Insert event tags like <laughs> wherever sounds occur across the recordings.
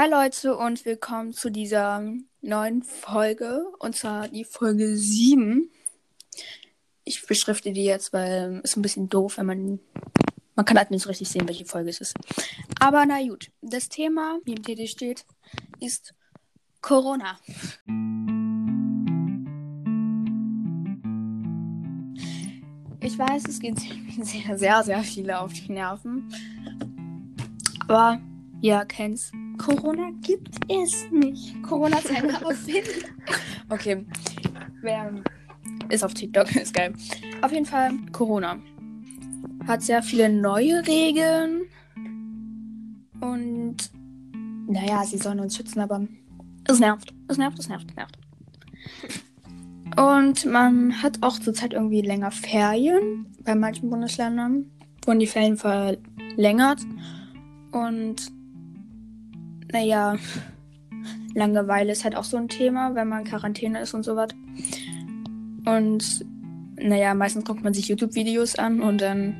Hi Leute und willkommen zu dieser neuen Folge und zwar die Folge 7. Ich beschrifte die jetzt, weil es ein bisschen doof, wenn man man kann halt nicht so richtig sehen, welche Folge es ist. Aber na gut, das Thema, wie im Titel steht, ist Corona. Ich weiß, es geht sehr, sehr, sehr viele auf die Nerven. Aber ihr kennt's. Corona gibt es nicht. Corona ist eine Erfindung. Okay. Wer ist auf TikTok, ist geil. Auf jeden Fall Corona. Hat sehr viele neue Regeln. Und naja, sie sollen uns schützen, aber es nervt. Es nervt, es nervt, es nervt. Und man hat auch zurzeit irgendwie länger Ferien. Bei manchen Bundesländern wurden die Ferien verlängert. Und naja, Langeweile ist halt auch so ein Thema, wenn man in Quarantäne ist und sowas. Und naja, meistens guckt man sich YouTube-Videos an und dann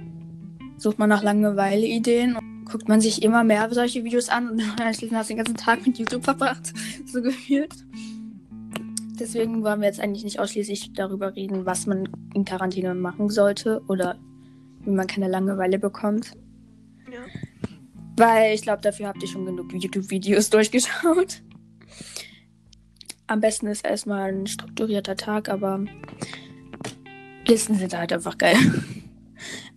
sucht man nach Langeweile-Ideen und guckt man sich immer mehr solche Videos an und dann hast du den ganzen Tag mit YouTube verbracht, <laughs> so gefühlt. Deswegen wollen wir jetzt eigentlich nicht ausschließlich darüber reden, was man in Quarantäne machen sollte oder wie man keine Langeweile bekommt. Weil ich glaube, dafür habt ihr schon genug YouTube-Videos <laughs> durchgeschaut. Am besten ist erstmal ein strukturierter Tag, aber Listen sind halt einfach geil.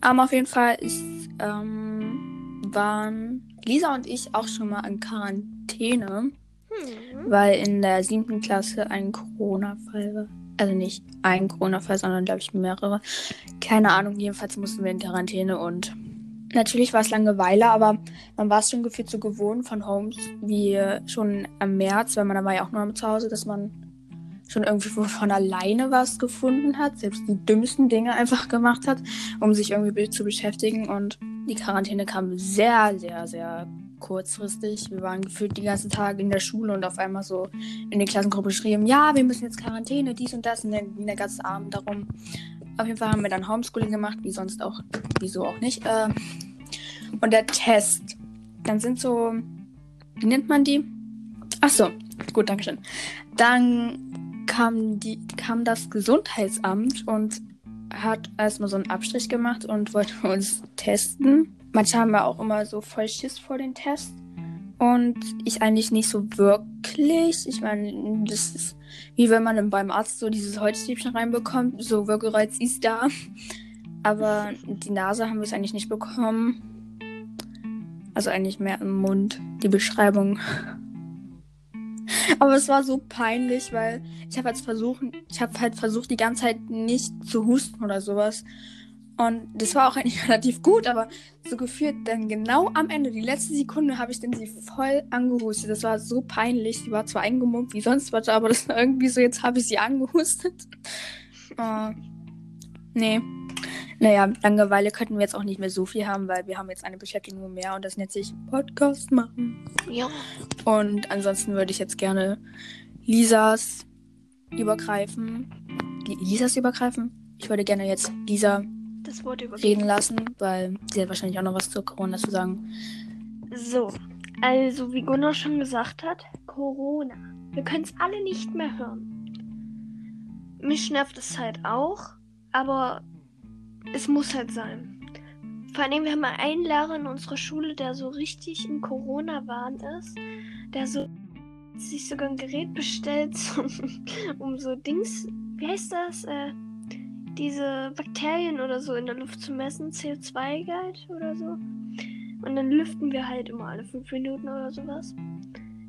aber <laughs> auf jeden Fall ist, ähm, waren Lisa und ich auch schon mal in Quarantäne. Hm. Weil in der siebten Klasse ein Corona-Fall war. Also nicht ein Corona-Fall, sondern glaube ich mehrere. Keine Ahnung, jedenfalls mussten wir in Quarantäne und natürlich war es Langeweile, aber man war es schon gefühlt so gewohnt von Homes wie schon im März, weil man da war ja auch nur zu Hause, dass man schon irgendwie von alleine was gefunden hat, selbst die dümmsten Dinge einfach gemacht hat, um sich irgendwie zu beschäftigen und die Quarantäne kam sehr, sehr, sehr kurzfristig. Wir waren gefühlt die ganzen Tage in der Schule und auf einmal so in die Klassengruppe schrieben, ja, wir müssen jetzt Quarantäne, dies und das und dann ging der ganze Abend darum. Auf jeden Fall haben wir dann Homeschooling gemacht, wie sonst auch, wieso auch nicht. Äh, und der Test, dann sind so, wie nennt man die? Ach so, gut, Dankeschön. Dann kam, die, kam das Gesundheitsamt und hat erstmal so einen Abstrich gemacht und wollte uns testen. Manche haben ja auch immer so voll Schiss vor den Tests. Und ich eigentlich nicht so wirklich. Ich meine, das ist wie wenn man beim Arzt so dieses Holzstäbchen reinbekommt. So Würgereiz ist da. Aber die Nase haben wir es eigentlich nicht bekommen. Also eigentlich mehr im Mund, die Beschreibung. <laughs> Aber es war so peinlich, weil ich habe halt versucht, ich habe halt versucht, die ganze Zeit nicht zu husten oder sowas. Und das war auch eigentlich <laughs> relativ gut, aber so gefühlt dann genau am Ende, die letzte Sekunde, habe ich dann sie voll angehustet. Das war so peinlich. Sie war zwar eingemummt wie sonst was, aber das war irgendwie so, jetzt habe ich sie angehustet. Uh, <laughs> nee. Naja, Langeweile könnten wir jetzt auch nicht mehr so viel haben, weil wir haben jetzt eine Beschäftigung mehr und das nennt sich Podcast machen. Ja. Und ansonsten würde ich jetzt gerne Lisas übergreifen. Lisas übergreifen? Ich würde gerne jetzt Lisa. Reden lassen, weil sie hat wahrscheinlich auch noch was zu Corona zu sagen. So, also wie Gunnar schon gesagt hat, Corona. Wir können es alle nicht mehr hören. Mich nervt es halt auch, aber es muss halt sein. Vor allem, wir haben mal einen Lehrer in unserer Schule, der so richtig im Corona-Wahn ist, der so sich sogar ein Gerät bestellt, <laughs> um so Dings, wie heißt das, äh, diese Bakterien oder so in der Luft zu messen, CO2-Gehalt oder so. Und dann lüften wir halt immer alle fünf Minuten oder sowas.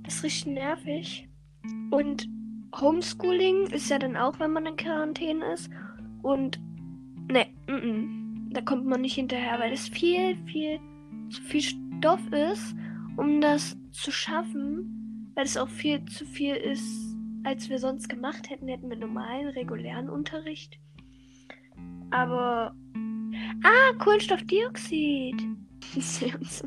Das ist richtig nervig. Und Homeschooling ist ja dann auch, wenn man in Quarantäne ist. Und ne, da kommt man nicht hinterher, weil es viel, viel zu viel Stoff ist, um das zu schaffen, weil es auch viel zu viel ist, als wir sonst gemacht hätten, hätten wir normalen, regulären Unterricht. Aber. Ah, Kohlenstoffdioxid. <laughs> CO2.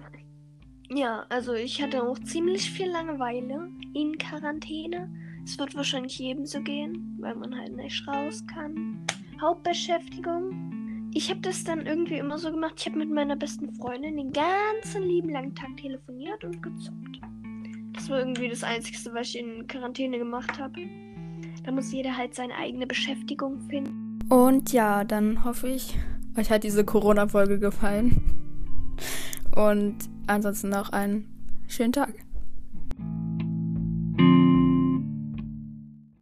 ja, also ich hatte auch ziemlich viel Langeweile in Quarantäne. Es wird wahrscheinlich jedem so gehen, weil man halt nicht raus kann. Hauptbeschäftigung. Ich habe das dann irgendwie immer so gemacht. Ich habe mit meiner besten Freundin den ganzen lieben langen Tag telefoniert und gezockt. Das war irgendwie das Einzige, was ich in Quarantäne gemacht habe. Da muss jeder halt seine eigene Beschäftigung finden. Und ja, dann hoffe ich, euch hat diese Corona-Folge gefallen. Und ansonsten noch einen schönen Tag.